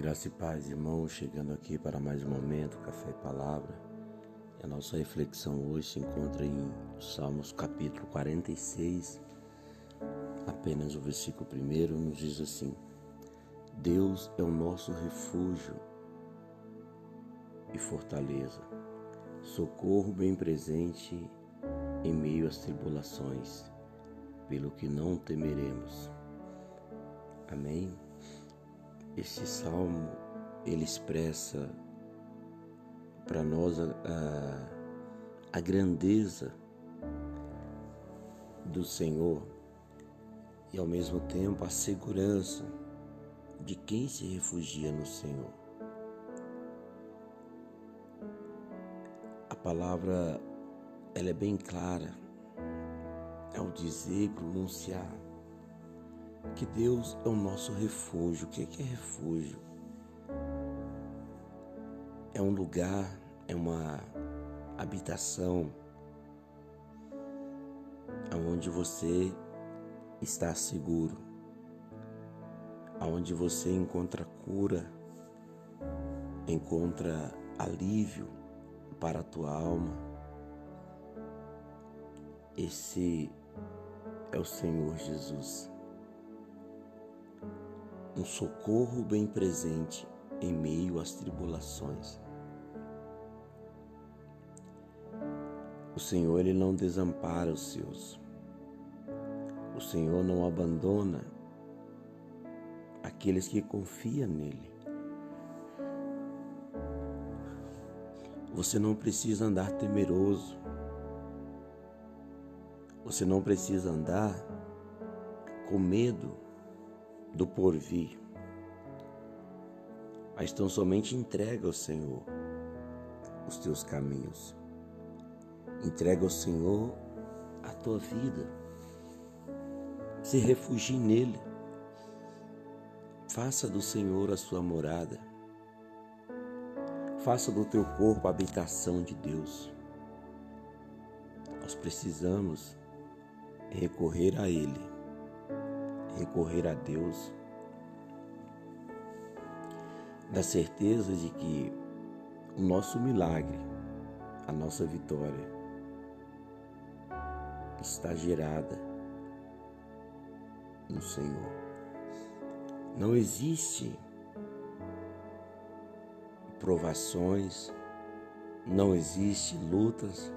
Graça e paz, irmãos, chegando aqui para mais um momento, Café e Palavra. A nossa reflexão hoje se encontra em Salmos capítulo 46, apenas o versículo primeiro nos diz assim: Deus é o nosso refúgio e fortaleza, socorro bem presente em meio às tribulações, pelo que não temeremos. Amém. Este salmo ele expressa para nós a, a, a, grandeza do Senhor e ao mesmo tempo a segurança de quem se refugia no Senhor. A palavra ela é bem clara ao dizer e pronunciar que Deus é o nosso refúgio. O que é, que é refúgio? É um lugar, é uma habitação onde você está seguro, aonde você encontra cura, encontra alívio para a tua alma. Esse é o Senhor Jesus um socorro bem presente em meio às tribulações. O Senhor ele não desampara os seus. O Senhor não abandona aqueles que confiam nele. Você não precisa andar temeroso. Você não precisa andar com medo do porvir, mas tão somente entrega ao Senhor os teus caminhos. Entrega ao Senhor a tua vida. Se refugie nele. Faça do Senhor a sua morada. Faça do teu corpo a habitação de Deus. Nós precisamos recorrer a Ele recorrer a Deus, da certeza de que o nosso milagre, a nossa vitória, está gerada no Senhor. Não existe provações, não existe lutas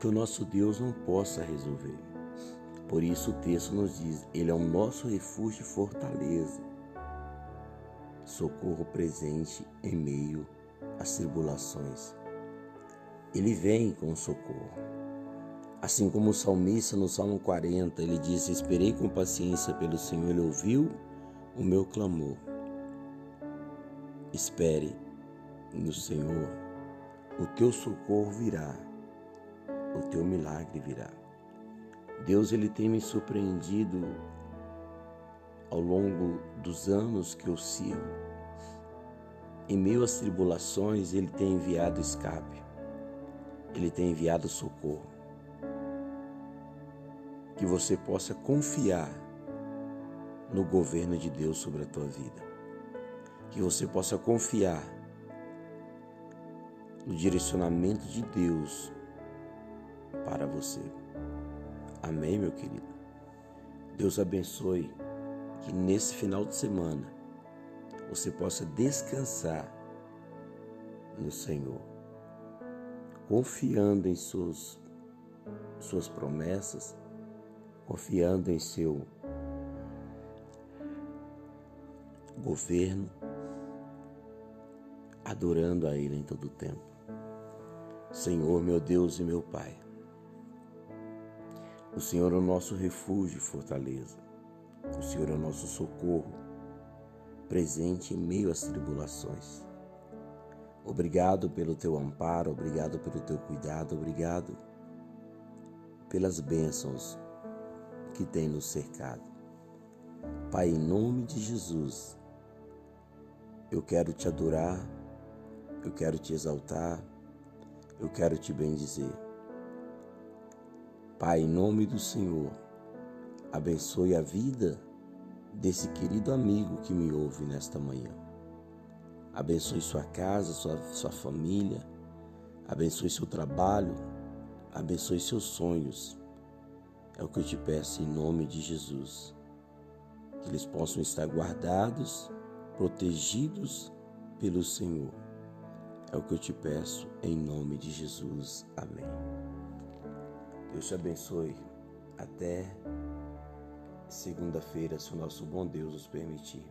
que o nosso Deus não possa resolver. Por isso o texto nos diz: Ele é o nosso refúgio e fortaleza, socorro presente em meio às tribulações. Ele vem com socorro. Assim como o salmista no Salmo 40, ele disse: Esperei com paciência pelo Senhor, ele ouviu o meu clamor. Espere no Senhor, o teu socorro virá, o teu milagre virá. Deus ele tem me surpreendido ao longo dos anos que eu sirvo. Em meio às tribulações, ele tem enviado escape. Ele tem enviado socorro. Que você possa confiar no governo de Deus sobre a tua vida. Que você possa confiar no direcionamento de Deus para você. Amém, meu querido? Deus abençoe que nesse final de semana você possa descansar no Senhor, confiando em suas, suas promessas, confiando em seu governo, adorando a Ele em todo o tempo. Senhor, meu Deus e meu Pai. O Senhor é o nosso refúgio e fortaleza. O Senhor é o nosso socorro, presente em meio às tribulações. Obrigado pelo teu amparo, obrigado pelo teu cuidado, obrigado pelas bênçãos que tem nos cercado. Pai, em nome de Jesus, eu quero te adorar, eu quero te exaltar, eu quero te bendizer. Pai, em nome do Senhor, abençoe a vida desse querido amigo que me ouve nesta manhã. Abençoe sua casa, sua, sua família, abençoe seu trabalho, abençoe seus sonhos. É o que eu te peço em nome de Jesus. Que eles possam estar guardados, protegidos pelo Senhor. É o que eu te peço em nome de Jesus. Amém. Deus te abençoe. Até segunda-feira, se o nosso bom Deus nos permitir.